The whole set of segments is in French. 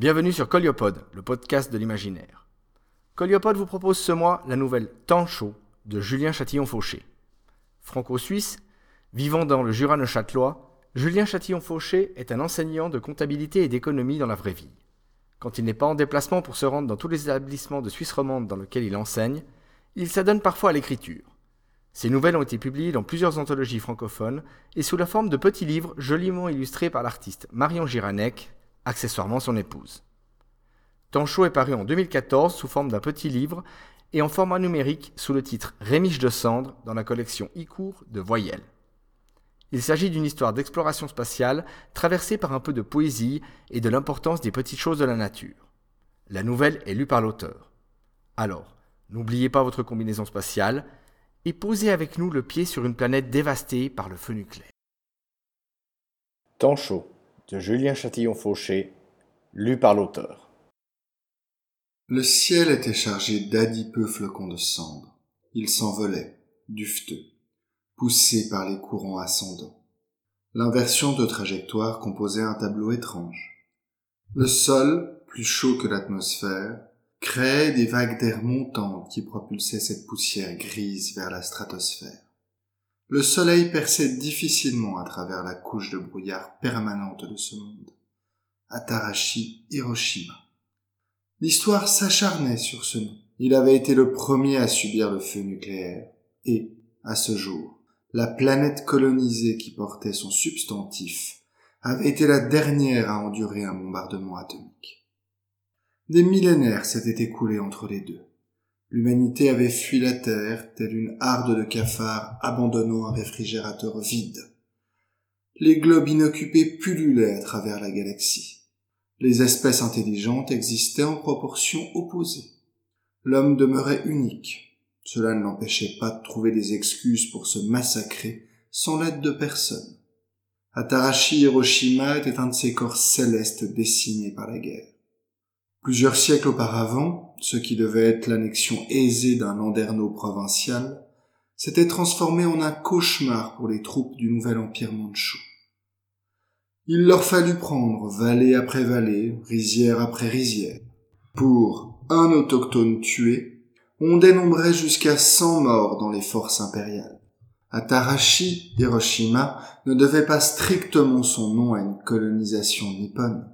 Bienvenue sur Coliopod, le podcast de l'imaginaire. Coliopod vous propose ce mois la nouvelle Temps chaud de Julien Châtillon-Fauché. Franco-suisse, vivant dans le Jura neuchâtelois, Julien Châtillon-Fauché est un enseignant de comptabilité et d'économie dans la vraie vie. Quand il n'est pas en déplacement pour se rendre dans tous les établissements de Suisse romande dans lesquels il enseigne, il s'adonne parfois à l'écriture. Ses nouvelles ont été publiées dans plusieurs anthologies francophones et sous la forme de petits livres joliment illustrés par l'artiste Marion Giranec, accessoirement son épouse. Tancho est paru en 2014 sous forme d'un petit livre et en format numérique sous le titre Rémiche de cendres dans la collection e-cours de Voyelles. Il s'agit d'une histoire d'exploration spatiale traversée par un peu de poésie et de l'importance des petites choses de la nature. La nouvelle est lue par l'auteur. Alors, n'oubliez pas votre combinaison spatiale et posez avec nous le pied sur une planète dévastée par le feu nucléaire. Temps de Julien Châtillon-Fauché, lu par l'auteur. Le ciel était chargé d'adipeux flocons de cendres. Ils s'envolaient, dufteux, poussés par les courants ascendants. L'inversion de trajectoire composait un tableau étrange. Le sol, plus chaud que l'atmosphère, créait des vagues d'air montantes qui propulsaient cette poussière grise vers la stratosphère. Le soleil perçait difficilement à travers la couche de brouillard permanente de ce monde. Atarashi Hiroshima. L'histoire s'acharnait sur ce nom. Il avait été le premier à subir le feu nucléaire. Et, à ce jour, la planète colonisée qui portait son substantif avait été la dernière à endurer un bombardement atomique. Des millénaires s'étaient écoulés entre les deux. L'humanité avait fui la Terre, telle une harde de cafards abandonnant un réfrigérateur vide. Les globes inoccupés pullulaient à travers la galaxie. Les espèces intelligentes existaient en proportions opposées. L'homme demeurait unique. Cela ne l'empêchait pas de trouver des excuses pour se massacrer sans l'aide de personne. Atarashi Hiroshima était un de ces corps célestes décimés par la guerre. Plusieurs siècles auparavant, ce qui devait être l'annexion aisée d'un landerneau provincial, s'était transformé en un cauchemar pour les troupes du nouvel empire mandchou. Il leur fallut prendre vallée après vallée, rizière après rizière. Pour un autochtone tué, on dénombrait jusqu'à cent morts dans les forces impériales. Atarashi Hiroshima ne devait pas strictement son nom à une colonisation nippone.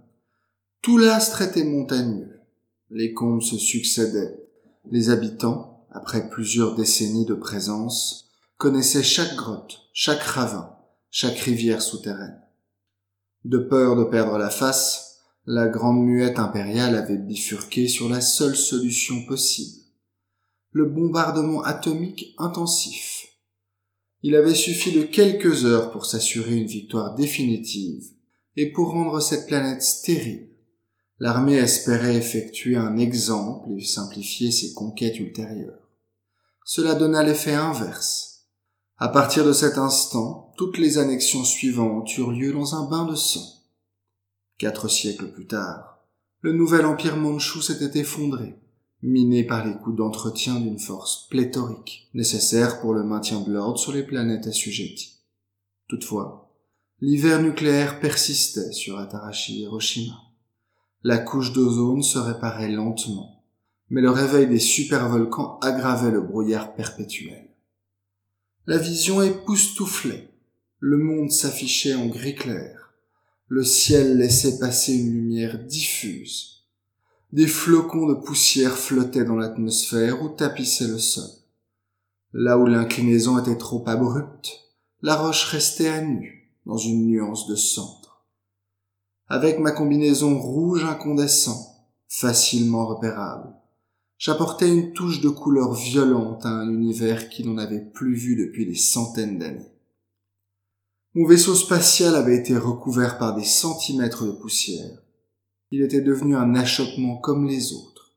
Tout l'astre était montagneux. Les combes se succédaient. Les habitants, après plusieurs décennies de présence, connaissaient chaque grotte, chaque ravin, chaque rivière souterraine. De peur de perdre la face, la grande muette impériale avait bifurqué sur la seule solution possible. Le bombardement atomique intensif. Il avait suffi de quelques heures pour s'assurer une victoire définitive et pour rendre cette planète stérile l'armée espérait effectuer un exemple et simplifier ses conquêtes ultérieures. Cela donna l'effet inverse. À partir de cet instant, toutes les annexions suivantes eurent lieu dans un bain de sang. Quatre siècles plus tard, le nouvel empire mandchou s'était effondré, miné par les coups d'entretien d'une force pléthorique, nécessaire pour le maintien de l'ordre sur les planètes assujetties. Toutefois, l'hiver nucléaire persistait sur Atarashi Hiroshima la couche d'ozone se réparait lentement, mais le réveil des supervolcans aggravait le brouillard perpétuel. La vision époustouflait. Le monde s'affichait en gris clair. Le ciel laissait passer une lumière diffuse. Des flocons de poussière flottaient dans l'atmosphère ou tapissaient le sol. Là où l'inclinaison était trop abrupte, la roche restait à nu, dans une nuance de sang avec ma combinaison rouge incandescent, facilement repérable. J'apportais une touche de couleur violente à un univers qui n'en avait plus vu depuis des centaines d'années. Mon vaisseau spatial avait été recouvert par des centimètres de poussière. Il était devenu un achoppement comme les autres.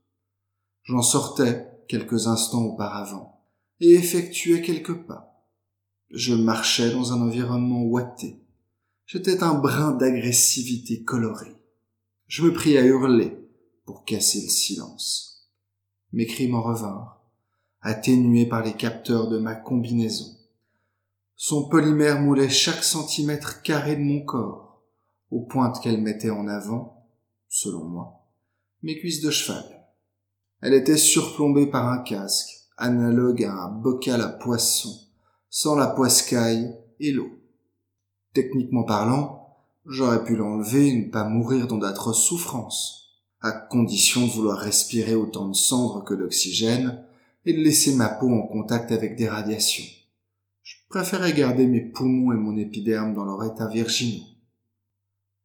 J'en sortais quelques instants auparavant et effectuais quelques pas. Je marchais dans un environnement ouaté, J'étais un brin d'agressivité colorée. Je me pris à hurler pour casser le silence. Mes cris m'en revinrent, atténués par les capteurs de ma combinaison. Son polymère moulait chaque centimètre carré de mon corps, aux pointes qu'elle mettait en avant, selon moi, mes cuisses de cheval. Elle était surplombée par un casque, analogue à un bocal à poisson, sans la poiscaille et l'eau. Techniquement parlant, j'aurais pu l'enlever et ne pas mourir dans d'atroces souffrances, à condition de vouloir respirer autant de cendres que d'oxygène et de laisser ma peau en contact avec des radiations. Je préférais garder mes poumons et mon épiderme dans leur état virginaux.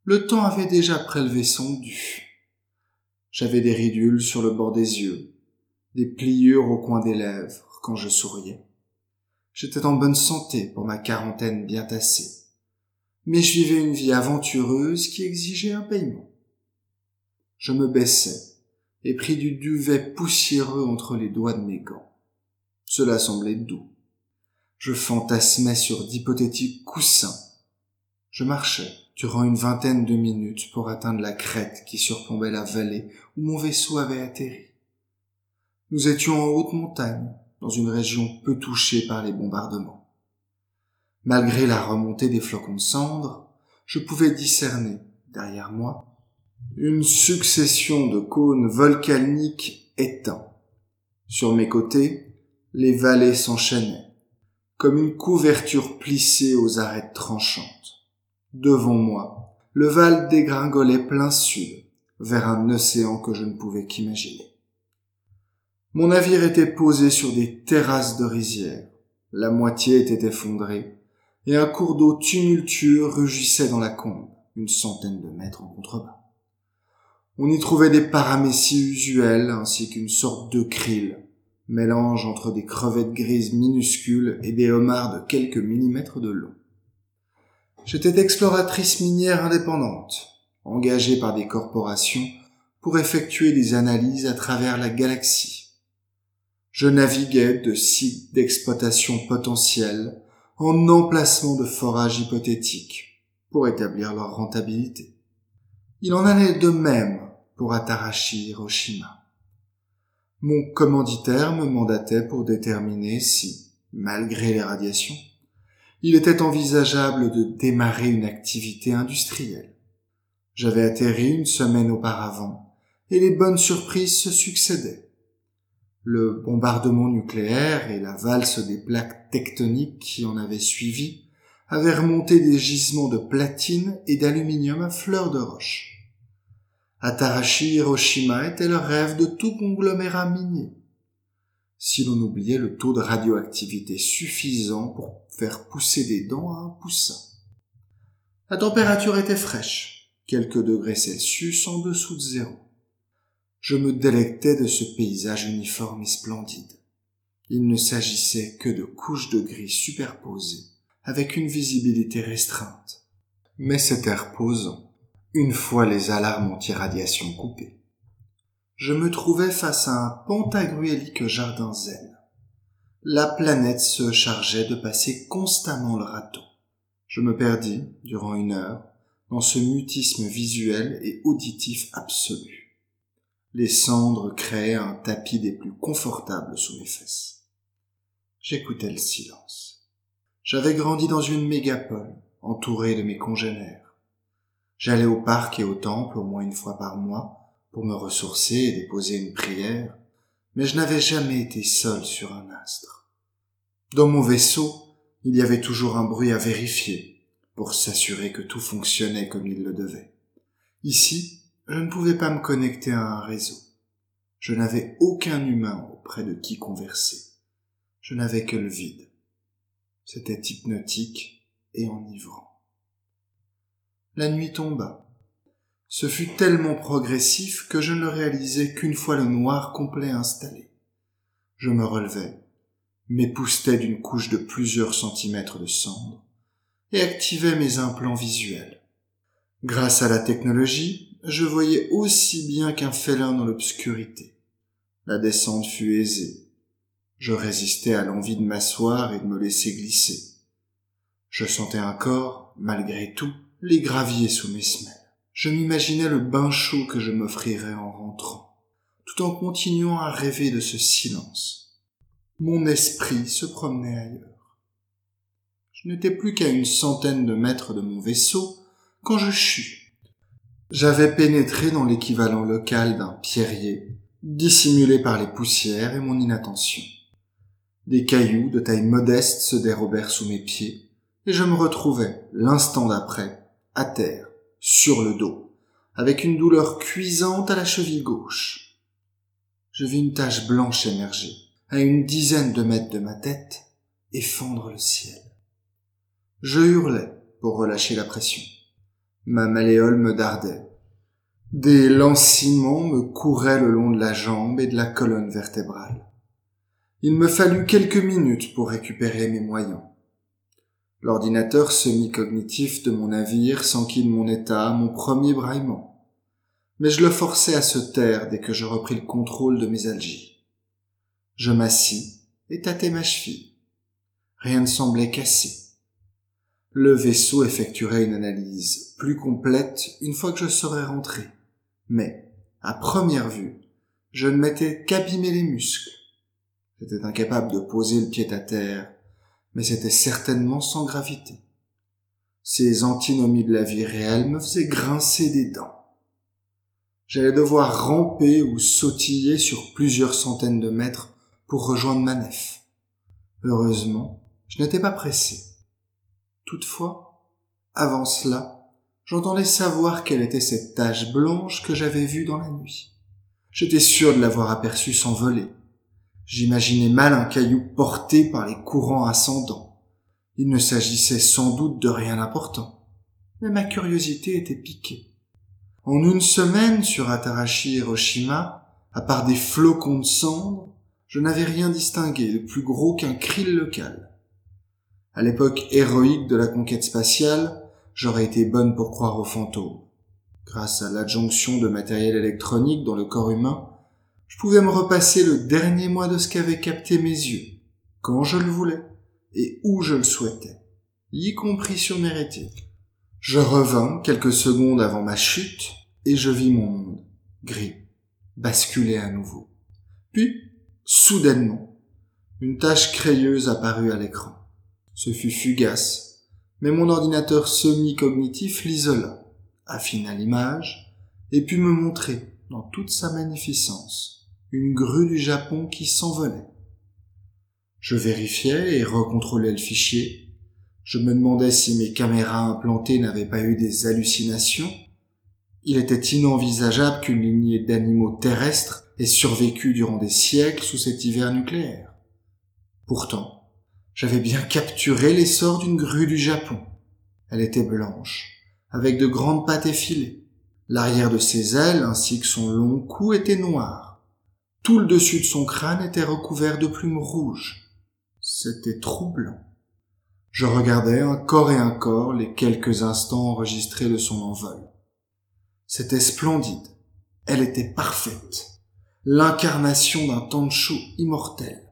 Le temps avait déjà prélevé son dû. J'avais des ridules sur le bord des yeux, des pliures au coin des lèvres quand je souriais. J'étais en bonne santé pour ma quarantaine bien tassée. Mais je vivais une vie aventureuse qui exigeait un paiement. Je me baissais et pris du duvet poussiéreux entre les doigts de mes gants. Cela semblait doux. Je fantasmais sur d'hypothétiques coussins. Je marchais durant une vingtaine de minutes pour atteindre la crête qui surplombait la vallée où mon vaisseau avait atterri. Nous étions en haute montagne, dans une région peu touchée par les bombardements. Malgré la remontée des flocons de cendres, je pouvais discerner, derrière moi, une succession de cônes volcaniques éteints. Sur mes côtés, les vallées s'enchaînaient, comme une couverture plissée aux arêtes tranchantes. Devant moi, le Val dégringolait plein sud, vers un océan que je ne pouvais qu'imaginer. Mon navire était posé sur des terrasses de rizières. La moitié était effondrée, et un cours d'eau tumultueux rugissait dans la combe, une centaine de mètres en contrebas. On y trouvait des paramécies usuelles ainsi qu'une sorte de krill, mélange entre des crevettes grises minuscules et des homards de quelques millimètres de long. J'étais exploratrice minière indépendante, engagée par des corporations pour effectuer des analyses à travers la galaxie je naviguais de sites d'exploitation potentiels en emplacement de forage hypothétiques pour établir leur rentabilité. Il en allait de même pour Atarashi Hiroshima. Mon commanditaire me mandatait pour déterminer si, malgré les radiations, il était envisageable de démarrer une activité industrielle. J'avais atterri une semaine auparavant et les bonnes surprises se succédaient le bombardement nucléaire et la valse des plaques tectoniques qui en avaient suivi avaient remonté des gisements de platine et d'aluminium à fleur de roche. Atarashi Hiroshima était le rêve de tout conglomérat minier. Si l'on oubliait le taux de radioactivité suffisant pour faire pousser des dents à un poussin. La température était fraîche, quelques degrés Celsius en dessous de zéro je me délectais de ce paysage uniforme et splendide. Il ne s'agissait que de couches de gris superposées, avec une visibilité restreinte. Mais c'était reposant, une fois les alarmes anti-radiation coupées. Je me trouvais face à un pentagruélique jardin zen. La planète se chargeait de passer constamment le râteau. Je me perdis, durant une heure, dans ce mutisme visuel et auditif absolu. Les cendres créaient un tapis des plus confortables sous mes fesses. J'écoutais le silence. J'avais grandi dans une mégapole, entourée de mes congénères. J'allais au parc et au temple au moins une fois par mois pour me ressourcer et déposer une prière, mais je n'avais jamais été seul sur un astre. Dans mon vaisseau, il y avait toujours un bruit à vérifier pour s'assurer que tout fonctionnait comme il le devait. Ici, je ne pouvais pas me connecter à un réseau. Je n'avais aucun humain auprès de qui converser. Je n'avais que le vide. C'était hypnotique et enivrant. La nuit tomba. Ce fut tellement progressif que je ne réalisais qu'une fois le noir complet installé. Je me relevais, m'époustais d'une couche de plusieurs centimètres de cendre et activais mes implants visuels. Grâce à la technologie, je voyais aussi bien qu'un félin dans l'obscurité. La descente fut aisée. Je résistais à l'envie de m'asseoir et de me laisser glisser. Je sentais encore, malgré tout, les graviers sous mes semelles. Je m'imaginais le bain chaud que je m'offrirais en rentrant, tout en continuant à rêver de ce silence. Mon esprit se promenait ailleurs. Je n'étais plus qu'à une centaine de mètres de mon vaisseau quand je chus J'avais pénétré dans l'équivalent local d'un pierrier, dissimulé par les poussières et mon inattention. Des cailloux de taille modeste se dérobèrent sous mes pieds, et je me retrouvais, l'instant d'après, à terre, sur le dos, avec une douleur cuisante à la cheville gauche. Je vis une tache blanche émerger, à une dizaine de mètres de ma tête, et fendre le ciel. Je hurlais pour relâcher la pression. Ma malléole me dardait. Des lanciments me couraient le long de la jambe et de la colonne vertébrale. Il me fallut quelques minutes pour récupérer mes moyens. L'ordinateur semi-cognitif de mon navire s'enquille mon état, mon premier braillement. Mais je le forçai à se taire dès que je repris le contrôle de mes algies. Je m'assis et tâtai ma cheville. Rien ne semblait cassé. Le vaisseau effectuerait une analyse plus complète une fois que je serais rentré. Mais, à première vue, je ne m'étais qu'abîmé les muscles. J'étais incapable de poser le pied à terre, mais c'était certainement sans gravité. Ces antinomies de la vie réelle me faisaient grincer des dents. J'allais devoir ramper ou sautiller sur plusieurs centaines de mètres pour rejoindre ma nef. Heureusement, je n'étais pas pressé. Toutefois, avant cela, j'entendais savoir quelle était cette tache blanche que j'avais vue dans la nuit. J'étais sûr de l'avoir aperçue s'envoler. J'imaginais mal un caillou porté par les courants ascendants. Il ne s'agissait sans doute de rien d'important, mais ma curiosité était piquée. En une semaine sur Atarashi Hiroshima, à part des flocons de cendres, je n'avais rien distingué de plus gros qu'un krill local. À l'époque héroïque de la conquête spatiale, j'aurais été bonne pour croire aux fantômes. Grâce à l'adjonction de matériel électronique dans le corps humain, je pouvais me repasser le dernier mois de ce qu'avaient capté mes yeux, quand je le voulais et où je le souhaitais, y compris sur mes rétines. Je revins quelques secondes avant ma chute et je vis mon monde, gris, basculer à nouveau. Puis, soudainement, une tache crayeuse apparut à l'écran. Ce fut fugace, mais mon ordinateur semi-cognitif l'isola, affina l'image, et put me montrer, dans toute sa magnificence, une grue du Japon qui s'envolait. Je vérifiais et recontrôlais le fichier. Je me demandais si mes caméras implantées n'avaient pas eu des hallucinations. Il était inenvisageable qu'une lignée d'animaux terrestres ait survécu durant des siècles sous cet hiver nucléaire. Pourtant, j'avais bien capturé l'essor d'une grue du Japon. Elle était blanche, avec de grandes pattes effilées. L'arrière de ses ailes ainsi que son long cou étaient noirs. Tout le dessus de son crâne était recouvert de plumes rouges. C'était troublant. Je regardais un corps et un corps les quelques instants enregistrés de son envol. C'était splendide. Elle était parfaite. L'incarnation d'un Tancho immortel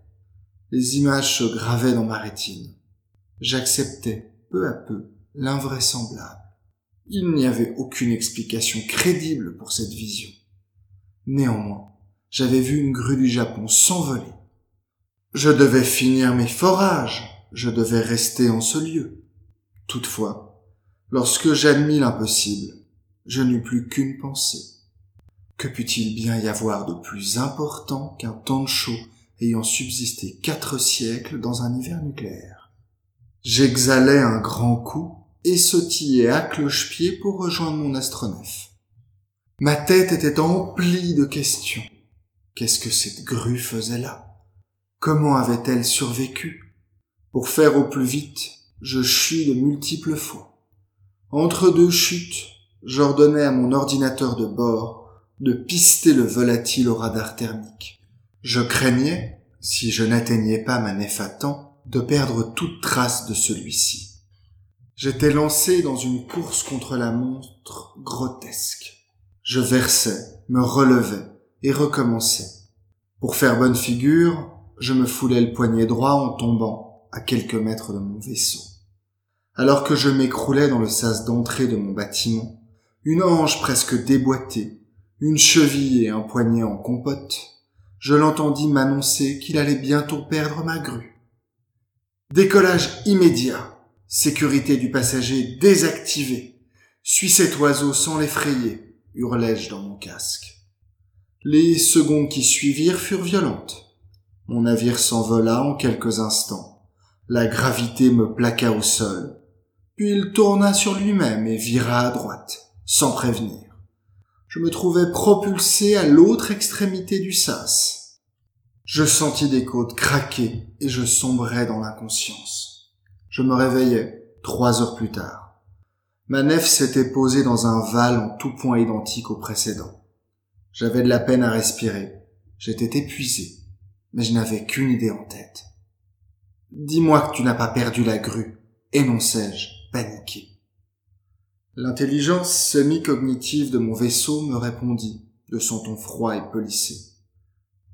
les images se gravaient dans ma rétine. J'acceptais peu à peu l'invraisemblable. Il n'y avait aucune explication crédible pour cette vision. Néanmoins, j'avais vu une grue du Japon s'envoler. Je devais finir mes forages, je devais rester en ce lieu. Toutefois, lorsque j'admis l'impossible, je n'eus plus qu'une pensée. Que put-il bien y avoir de plus important qu'un chaud ayant subsisté quatre siècles dans un hiver nucléaire. J'exhalais un grand coup et sautillais à cloche-pied pour rejoindre mon astronef. Ma tête était emplie de questions. Qu'est-ce que cette grue faisait là? Comment avait-elle survécu? Pour faire au plus vite, je chus de multiples fois. Entre deux chutes, j'ordonnais à mon ordinateur de bord de pister le volatile au radar thermique. Je craignais, si je n'atteignais pas ma nef à temps, de perdre toute trace de celui-ci. J'étais lancé dans une course contre la monstre grotesque. Je versais, me relevais et recommençais. Pour faire bonne figure, je me foulais le poignet droit en tombant à quelques mètres de mon vaisseau. Alors que je m'écroulais dans le sas d'entrée de mon bâtiment, une hanche presque déboîtée, une cheville et un poignet en compote, je l'entendis m'annoncer qu'il allait bientôt perdre ma grue. Décollage immédiat. Sécurité du passager désactivée. Suis cet oiseau sans l'effrayer. hurlai-je dans mon casque. Les secondes qui suivirent furent violentes. Mon navire s'envola en quelques instants. La gravité me plaqua au sol. Puis il tourna sur lui-même et vira à droite, sans prévenir. Je me trouvais propulsé à l'autre extrémité du sas. Je sentis des côtes craquer et je sombrais dans l'inconscience. Je me réveillais trois heures plus tard. Ma nef s'était posée dans un val en tout point identique au précédent. J'avais de la peine à respirer. J'étais épuisé, mais je n'avais qu'une idée en tête. Dis-moi que tu n'as pas perdu la grue, énonçai-je, paniqué. L'intelligence semi-cognitive de mon vaisseau me répondit, de son ton froid et polissé.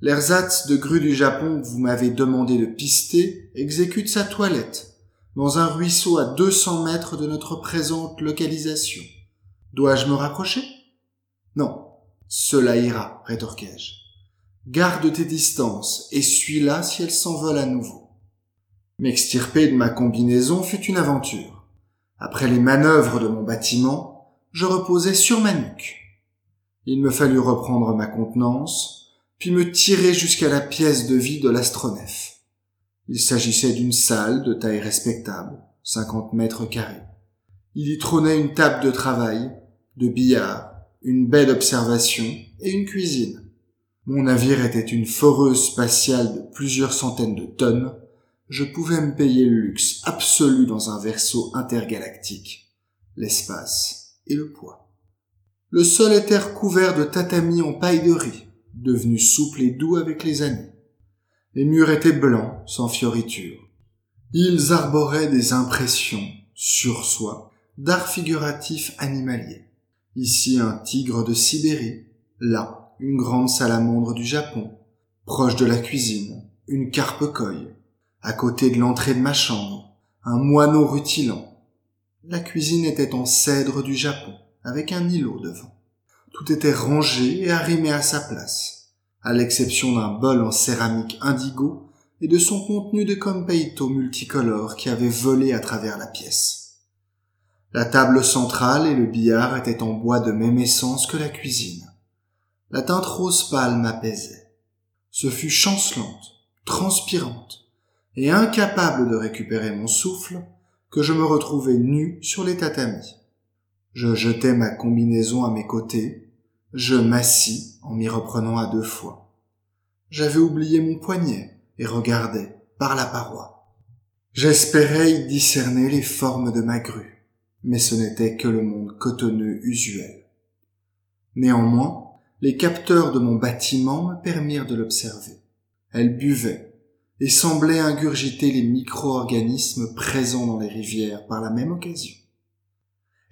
L'ersatz de grue du Japon que vous m'avez demandé de pister exécute sa toilette, dans un ruisseau à 200 mètres de notre présente localisation. Dois-je me rapprocher? Non, cela ira, rétorquai-je. Garde tes distances et suis-la si elle s'envole à nouveau. M'extirper de ma combinaison fut une aventure. Après les manœuvres de mon bâtiment, je reposais sur ma nuque. Il me fallut reprendre ma contenance, puis me tirer jusqu'à la pièce de vie de l'astronef. Il s'agissait d'une salle de taille respectable, cinquante mètres carrés. Il y trônait une table de travail, de billard, une baie d'observation et une cuisine. Mon navire était une foreuse spatiale de plusieurs centaines de tonnes. Je pouvais me payer le luxe absolu dans un vaisseau intergalactique, l'espace et le poids. Le sol était recouvert de tatamis en paille de riz, devenu souple et doux avec les années. Les murs étaient blancs, sans fioritures. Ils arboraient des impressions, sur soi, d'art figuratif animalier. Ici un tigre de Sibérie, là une grande salamandre du Japon, proche de la cuisine, une carpe coille, à côté de l'entrée de ma chambre, un moineau rutilant. La cuisine était en cèdre du Japon, avec un îlot devant. Tout était rangé et arrimé à sa place, à l'exception d'un bol en céramique indigo et de son contenu de compeito multicolore qui avait volé à travers la pièce. La table centrale et le billard étaient en bois de même essence que la cuisine. La teinte rose pâle m'apaisait. Ce fut chancelante, transpirante, et incapable de récupérer mon souffle, que je me retrouvai nu sur les tatamis. Je jetai ma combinaison à mes côtés, je m'assis en m'y reprenant à deux fois. J'avais oublié mon poignet et regardais par la paroi. J'espérais y discerner les formes de ma grue mais ce n'était que le monde cotonneux usuel. Néanmoins, les capteurs de mon bâtiment me permirent de l'observer. Elle buvait et semblait ingurgiter les micro-organismes présents dans les rivières par la même occasion.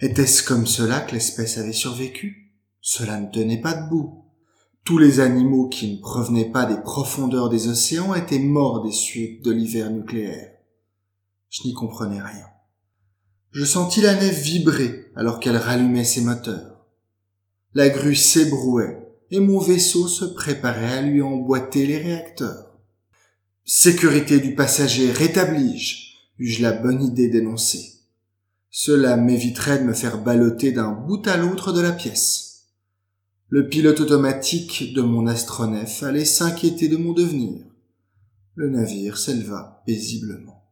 Était-ce comme cela que l'espèce avait survécu? Cela ne tenait pas debout. Tous les animaux qui ne provenaient pas des profondeurs des océans étaient morts des suites de l'hiver nucléaire. Je n'y comprenais rien. Je sentis la nef vibrer alors qu'elle rallumait ses moteurs. La grue s'ébrouait et mon vaisseau se préparait à lui emboîter les réacteurs. Sécurité du passager rétablie-je, eus-je la bonne idée d'énoncer? Cela m'éviterait de me faire balloter d'un bout à l'autre de la pièce. Le pilote automatique de mon astronef allait s'inquiéter de mon devenir. Le navire s'éleva paisiblement.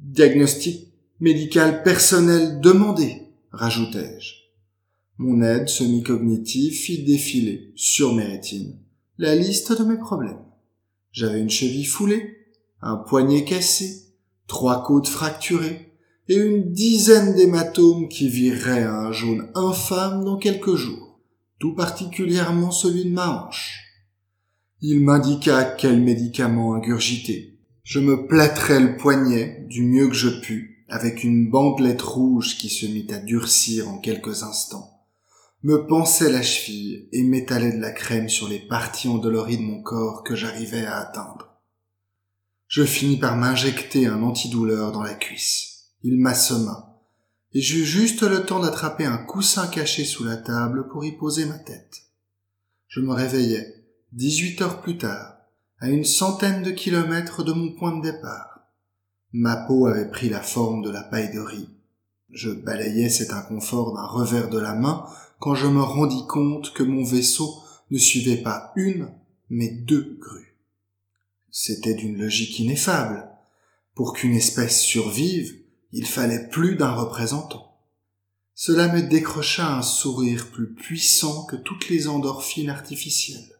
Diagnostic médical personnel demandé, rajoutai-je. Mon aide semi-cognitive fit défiler, sur mes rétines, la liste de mes problèmes. J'avais une cheville foulée, un poignet cassé, trois côtes fracturées, et une dizaine d'hématomes qui vireraient à un jaune infâme dans quelques jours, tout particulièrement celui de ma hanche. Il m'indiqua quel médicament ingurgiter. Je me plâtrai le poignet du mieux que je pus, avec une bandelette rouge qui se mit à durcir en quelques instants, me pensait la cheville et m'étalait de la crème sur les parties endolories de mon corps que j'arrivais à atteindre. Je finis par m'injecter un antidouleur dans la cuisse. Il m'assomma, et j'eus juste le temps d'attraper un coussin caché sous la table pour y poser ma tête. Je me réveillais, dix-huit heures plus tard, à une centaine de kilomètres de mon point de départ. Ma peau avait pris la forme de la paille de riz. Je balayais cet inconfort d'un revers de la main quand je me rendis compte que mon vaisseau ne suivait pas une, mais deux grues. C'était d'une logique ineffable. Pour qu'une espèce survive, il fallait plus d'un représentant. Cela me décrocha un sourire plus puissant que toutes les endorphines artificielles.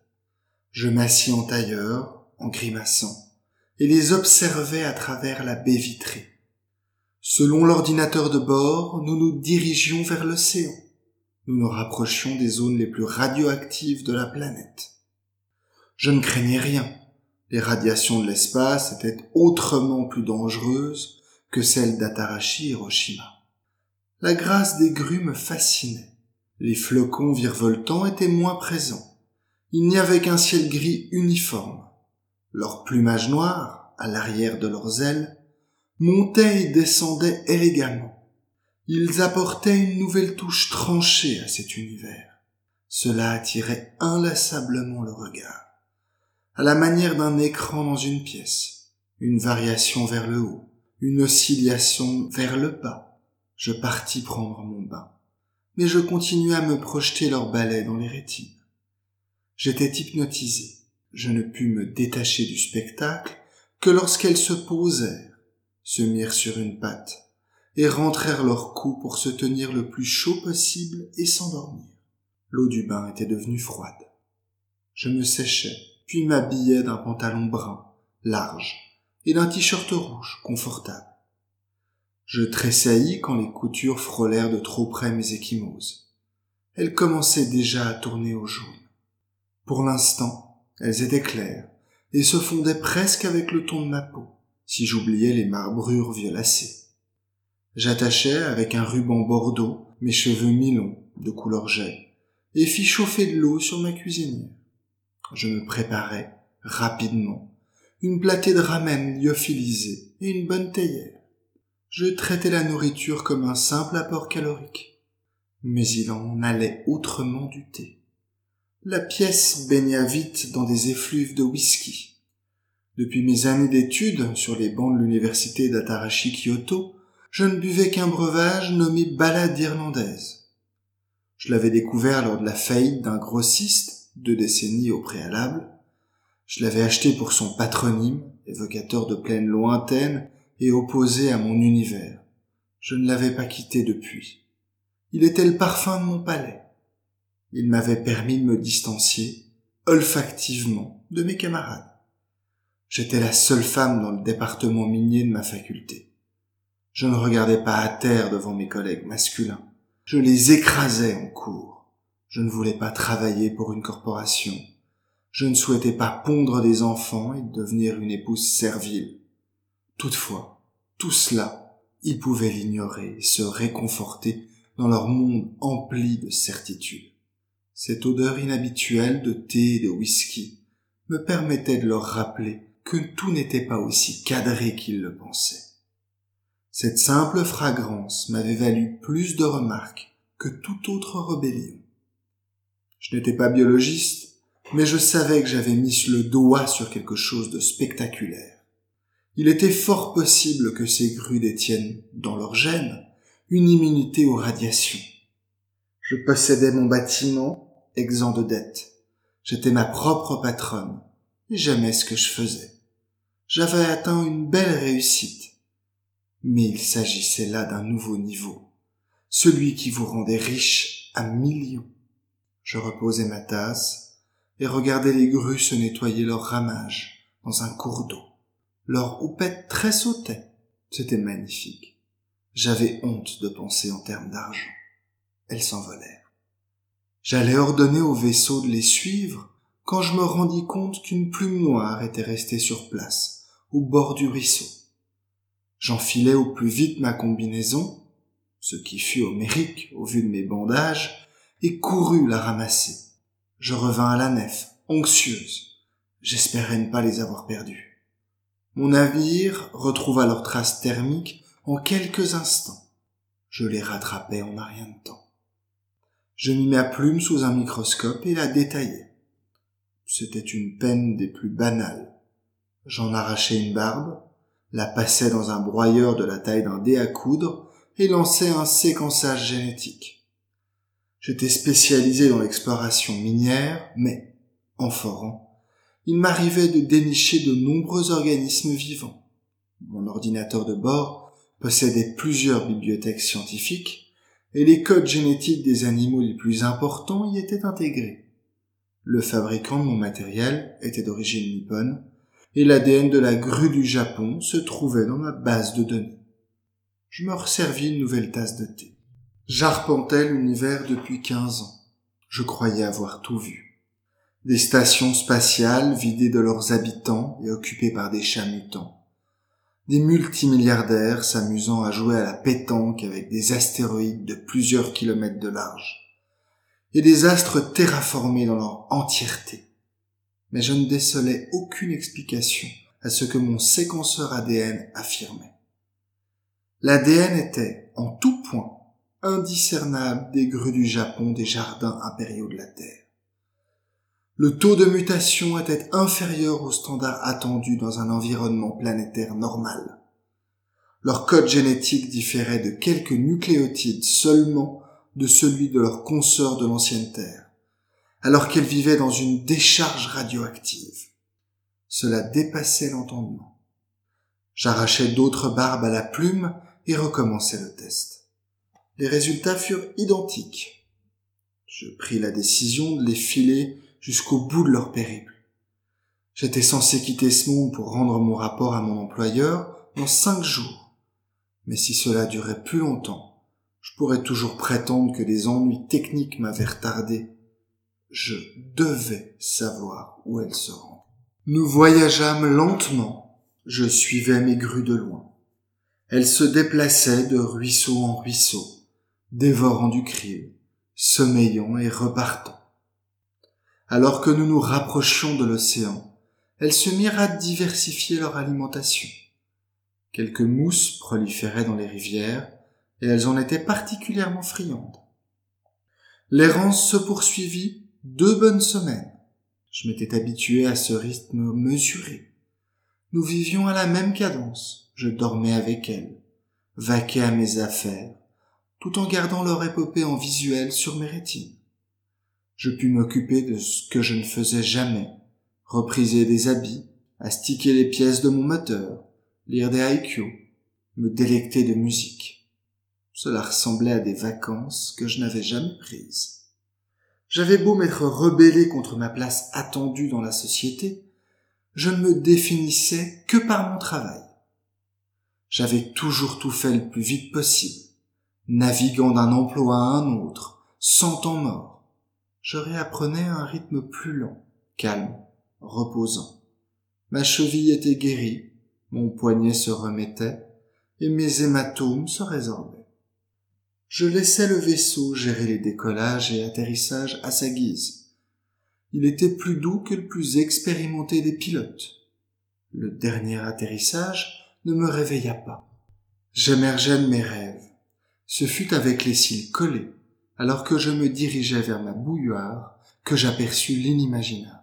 Je m'assis en tailleur, en grimaçant, et les observais à travers la baie vitrée. Selon l'ordinateur de bord, nous nous dirigions vers l'océan. Nous nous rapprochions des zones les plus radioactives de la planète. Je ne craignais rien. Les radiations de l'espace étaient autrement plus dangereuses que celles d'Atarashi Hiroshima. La grâce des grues me fascinait. Les flocons virevoltants étaient moins présents. Il n'y avait qu'un ciel gris uniforme. Leur plumage noir, à l'arrière de leurs ailes, montait et descendait élégamment. Ils apportaient une nouvelle touche tranchée à cet univers. Cela attirait inlassablement le regard. À la manière d'un écran dans une pièce. Une variation vers le haut, une oscillation vers le bas, je partis prendre mon bain, mais je continuai à me projeter leur balai dans les rétines. J'étais hypnotisé. Je ne pus me détacher du spectacle que lorsqu'elles se posèrent, se mirent sur une patte, et rentrèrent leur cou pour se tenir le plus chaud possible et s'endormir. L'eau du bain était devenue froide. Je me séchais, puis m'habillais d'un pantalon brun, large, et d'un t-shirt rouge, confortable. Je tressaillis quand les coutures frôlèrent de trop près mes échymoses. Elles commençaient déjà à tourner au jaune. Pour l'instant, elles étaient claires et se fondaient presque avec le ton de ma peau, si j'oubliais les marbrures violacées. J'attachai avec un ruban bordeaux mes cheveux mi-longs de couleur jet et fis chauffer de l'eau sur ma cuisinière. Je me préparais rapidement une platée de ramen lyophilisée et une bonne théière je traitais la nourriture comme un simple apport calorique. Mais il en allait autrement du thé. La pièce baigna vite dans des effluves de whisky. Depuis mes années d'études sur les bancs de l'université d'Atarashi Kyoto, je ne buvais qu'un breuvage nommé balade irlandaise. Je l'avais découvert lors de la faillite d'un grossiste, deux décennies au préalable. Je l'avais acheté pour son patronyme, évocateur de plaines lointaines et opposé à mon univers. Je ne l'avais pas quitté depuis. Il était le parfum de mon palais. Il m'avait permis de me distancier, olfactivement, de mes camarades. J'étais la seule femme dans le département minier de ma faculté. Je ne regardais pas à terre devant mes collègues masculins. Je les écrasais en cours. Je ne voulais pas travailler pour une corporation. Je ne souhaitais pas pondre des enfants et devenir une épouse servile. Toutefois, tout cela, ils pouvaient l'ignorer et se réconforter dans leur monde empli de certitudes. Cette odeur inhabituelle de thé et de whisky me permettait de leur rappeler que tout n'était pas aussi cadré qu'ils le pensaient. Cette simple fragrance m'avait valu plus de remarques que toute autre rébellion. Je n'étais pas biologiste, mais je savais que j'avais mis le doigt sur quelque chose de spectaculaire il était fort possible que ces grues détiennent, dans leur gènes, une immunité aux radiations. Je possédais mon bâtiment, exempt de dettes. J'étais ma propre patronne, et j'aimais ce que je faisais. J'avais atteint une belle réussite. Mais il s'agissait là d'un nouveau niveau, celui qui vous rendait riche à millions. Je reposais ma tasse et regardais les grues se nettoyer leurs ramages dans un cours d'eau. Leur houppette sautait. C'était magnifique. J'avais honte de penser en termes d'argent. Elles s'envolèrent. J'allais ordonner au vaisseau de les suivre quand je me rendis compte qu'une plume noire était restée sur place, au bord du ruisseau. J'enfilai au plus vite ma combinaison, ce qui fut homérique au vu de mes bandages, et courus la ramasser. Je revins à la nef, anxieuse. J'espérais ne pas les avoir perdus. Mon navire retrouva leurs traces thermiques en quelques instants. Je les rattrapai en un rien de temps. Je mis ma plume sous un microscope et la détaillai. C'était une peine des plus banales. J'en arrachai une barbe, la passai dans un broyeur de la taille d'un dé à coudre et lançai un séquençage génétique. J'étais spécialisé dans l'exploration minière, mais, en forant, il m'arrivait de dénicher de nombreux organismes vivants. Mon ordinateur de bord possédait plusieurs bibliothèques scientifiques, et les codes génétiques des animaux les plus importants y étaient intégrés. Le fabricant de mon matériel était d'origine nippone, et l'ADN de la grue du Japon se trouvait dans ma base de données. Je me resservis une nouvelle tasse de thé. J'arpentais l'univers depuis quinze ans. Je croyais avoir tout vu. Des stations spatiales vidées de leurs habitants et occupées par des chats mutants des multimilliardaires s'amusant à jouer à la pétanque avec des astéroïdes de plusieurs kilomètres de large, et des astres terraformés dans leur entièreté. Mais je ne décelais aucune explication à ce que mon séquenceur ADN affirmait. L'ADN était, en tout point, indiscernable des grues du Japon des jardins impériaux de la Terre le taux de mutation était inférieur au standard attendu dans un environnement planétaire normal. Leur code génétique différait de quelques nucléotides seulement de celui de leurs consoeurs de l'ancienne Terre, alors qu'elles vivaient dans une décharge radioactive. Cela dépassait l'entendement. J'arrachai d'autres barbes à la plume et recommençai le test. Les résultats furent identiques. Je pris la décision de les filer jusqu'au bout de leur périple. J'étais censé quitter ce monde pour rendre mon rapport à mon employeur dans cinq jours. Mais si cela durait plus longtemps, je pourrais toujours prétendre que des ennuis techniques m'avaient retardé. Je devais savoir où elle se rend. Nous voyageâmes lentement. Je suivais mes grues de loin. Elles se déplaçaient de ruisseau en ruisseau, dévorant du krill, sommeillant et repartant. Alors que nous nous rapprochions de l'océan, elles se mirent à diversifier leur alimentation. Quelques mousses proliféraient dans les rivières, et elles en étaient particulièrement friandes. L'errance se poursuivit deux bonnes semaines. Je m'étais habitué à ce rythme mesuré. Nous vivions à la même cadence. Je dormais avec elles, vaquais à mes affaires, tout en gardant leur épopée en visuel sur mes rétines je pus m'occuper de ce que je ne faisais jamais, repriser des habits, astiquer les pièces de mon moteur, lire des haïkus, me délecter de musique. Cela ressemblait à des vacances que je n'avais jamais prises. J'avais beau m'être rebellé contre ma place attendue dans la société, je ne me définissais que par mon travail. J'avais toujours tout fait le plus vite possible, naviguant d'un emploi à un autre, sans temps mort je réapprenais un rythme plus lent, calme, reposant. Ma cheville était guérie, mon poignet se remettait, et mes hématomes se résorbaient. Je laissais le vaisseau gérer les décollages et atterrissages à sa guise. Il était plus doux que le plus expérimenté des pilotes. Le dernier atterrissage ne me réveilla pas. J'émergeais de mes rêves. Ce fut avec les cils collés, alors que je me dirigeais vers ma bouilloire, que j'aperçus l'inimaginable.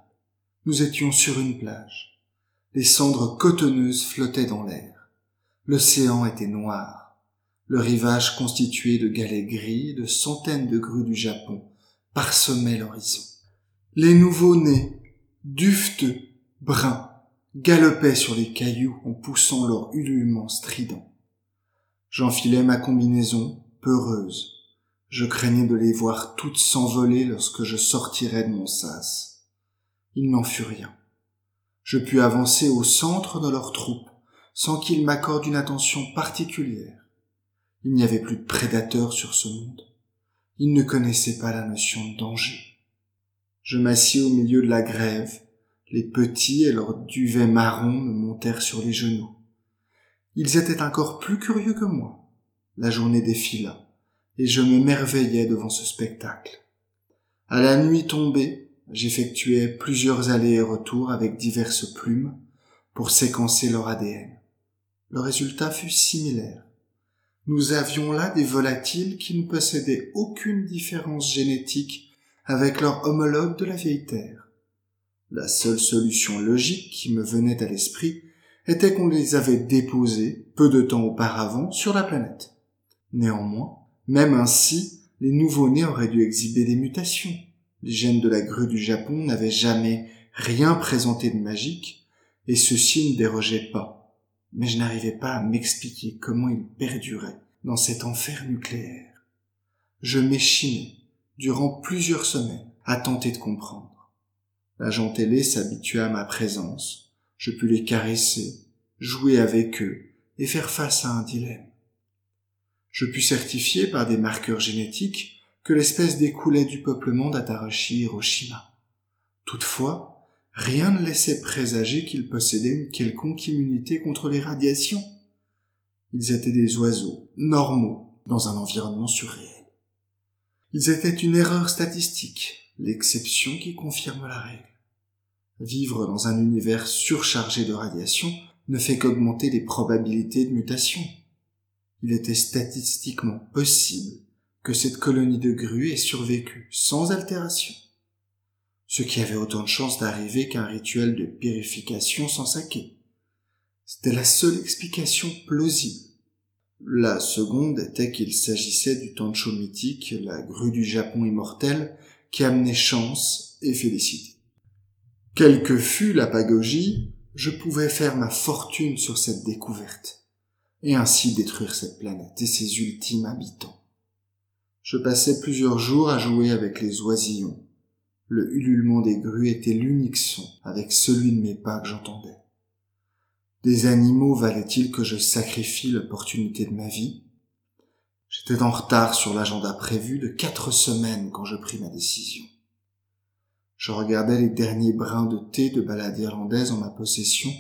Nous étions sur une plage. Les cendres cotonneuses flottaient dans l'air. L'océan était noir. Le rivage constitué de galets gris et de centaines de grues du Japon parsemait l'horizon. Les nouveaux-nés, dufteux, bruns, galopaient sur les cailloux en poussant leur ululement strident. J'enfilai ma combinaison, peureuse, je craignais de les voir toutes s'envoler lorsque je sortirais de mon sas. Il n'en fut rien. Je pus avancer au centre de leur troupe sans qu'ils m'accordent une attention particulière. Il n'y avait plus de prédateurs sur ce monde. Ils ne connaissaient pas la notion de danger. Je m'assis au milieu de la grève. Les petits et leurs duvets marrons me montèrent sur les genoux. Ils étaient encore plus curieux que moi. La journée défila et je me merveillais devant ce spectacle. À la nuit tombée, j'effectuais plusieurs allers et retours avec diverses plumes pour séquencer leur ADN. Le résultat fut similaire. Nous avions là des volatiles qui ne possédaient aucune différence génétique avec leurs homologues de la vieille Terre. La seule solution logique qui me venait à l'esprit était qu'on les avait déposés peu de temps auparavant sur la planète. Néanmoins, même ainsi, les nouveau-nés auraient dû exhiber des mutations. Les gènes de la grue du Japon n'avaient jamais rien présenté de magique, et ceci ne dérogeait pas. Mais je n'arrivais pas à m'expliquer comment ils perduraient dans cet enfer nucléaire. Je m'échinais, durant plusieurs semaines, à tenter de comprendre. L'agent télé s'habitua à ma présence, je pus les caresser, jouer avec eux et faire face à un dilemme. Je pus certifier par des marqueurs génétiques que l'espèce découlait du peuplement d'Atarashi Hiroshima. Toutefois, rien ne laissait présager qu'ils possédaient une quelconque immunité contre les radiations. Ils étaient des oiseaux, normaux, dans un environnement surréel. Ils étaient une erreur statistique, l'exception qui confirme la règle. Vivre dans un univers surchargé de radiation ne fait qu'augmenter les probabilités de mutation. Il était statistiquement possible que cette colonie de grues ait survécu sans altération. Ce qui avait autant de chances d'arriver qu'un rituel de purification sans saquer. C'était la seule explication plausible. La seconde était qu'il s'agissait du Tancho mythique, la grue du Japon immortel, qui amenait chance et félicité. Quelle que fût la pagogie, je pouvais faire ma fortune sur cette découverte, et ainsi détruire cette planète et ses ultimes habitants. Je passais plusieurs jours à jouer avec les oisillons. Le ululement des grues était l'unique son avec celui de mes pas que j'entendais. Des animaux valaient-ils que je sacrifie l'opportunité de ma vie? J'étais en retard sur l'agenda prévu de quatre semaines quand je pris ma décision. Je regardais les derniers brins de thé de balade irlandaise en ma possession,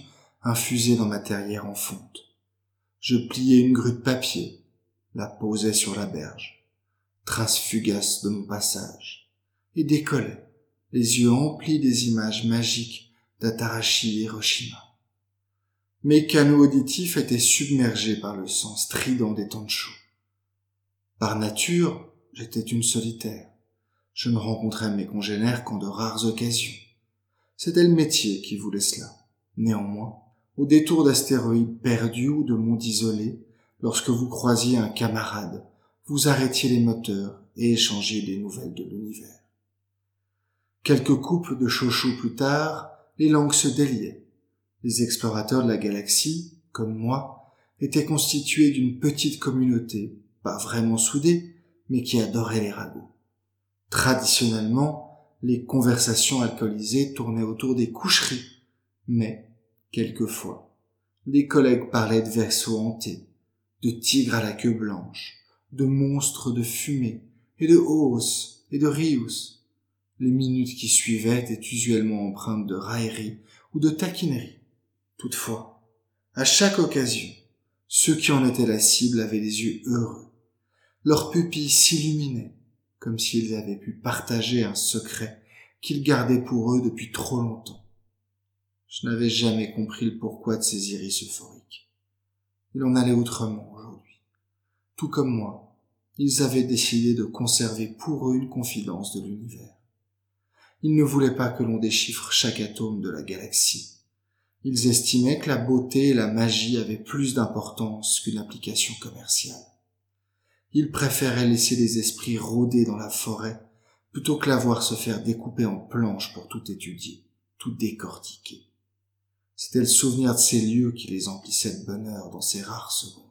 infusés dans ma terrière en fonte. Je pliais une grue de papier, la posais sur la berge, trace fugace de mon passage, et décollais, les yeux emplis des images magiques d'Atarashi Hiroshima. Mes canaux auditifs étaient submergés par le sang strident des Tanchos. Par nature, j'étais une solitaire je ne rencontrais mes congénères qu'en de rares occasions. C'était le métier qui voulait cela. Néanmoins, au détour d'astéroïdes perdus ou de mondes isolés, lorsque vous croisiez un camarade, vous arrêtiez les moteurs et échangiez des nouvelles de l'univers. Quelques couples de chouchous plus tard, les langues se déliaient. Les explorateurs de la galaxie, comme moi, étaient constitués d'une petite communauté, pas vraiment soudée, mais qui adorait les ragots. Traditionnellement, les conversations alcoolisées tournaient autour des coucheries, mais, quelquefois, les collègues parlaient de vaisseaux hantés, de tigres à la queue blanche, de monstres de fumée, et de Os et de Rius. Les minutes qui suivaient étaient usuellement empreintes de raillerie ou de taquinerie. Toutefois, à chaque occasion, ceux qui en étaient la cible avaient les yeux heureux. Leurs pupilles s'illuminaient, comme s'ils avaient pu partager un secret qu'ils gardaient pour eux depuis trop longtemps. Je n'avais jamais compris le pourquoi de ces iris euphoriques. Il en allait autrement aujourd'hui. Tout comme moi, ils avaient décidé de conserver pour eux une confidence de l'univers. Ils ne voulaient pas que l'on déchiffre chaque atome de la galaxie. Ils estimaient que la beauté et la magie avaient plus d'importance qu'une application commerciale. Il préférait laisser les esprits rôder dans la forêt plutôt que la voir se faire découper en planches pour tout étudier, tout décortiquer. C'était le souvenir de ces lieux qui les emplissait de bonheur dans ces rares secondes.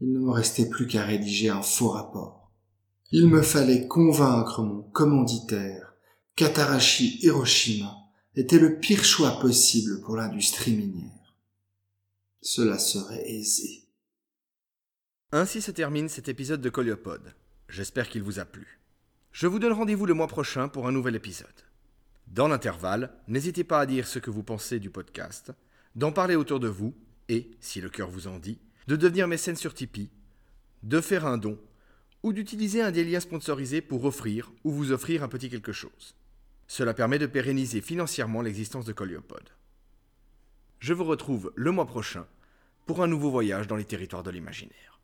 Il ne me restait plus qu'à rédiger un faux rapport. Il me fallait convaincre mon commanditaire qu'Atarashi Hiroshima était le pire choix possible pour l'industrie minière. Cela serait aisé. Ainsi se termine cet épisode de Coliopode. J'espère qu'il vous a plu. Je vous donne rendez-vous le mois prochain pour un nouvel épisode. Dans l'intervalle, n'hésitez pas à dire ce que vous pensez du podcast, d'en parler autour de vous et, si le cœur vous en dit, de devenir mécène sur Tipeee, de faire un don ou d'utiliser un des liens sponsorisés pour offrir ou vous offrir un petit quelque chose. Cela permet de pérenniser financièrement l'existence de Coliopode. Je vous retrouve le mois prochain pour un nouveau voyage dans les territoires de l'imaginaire.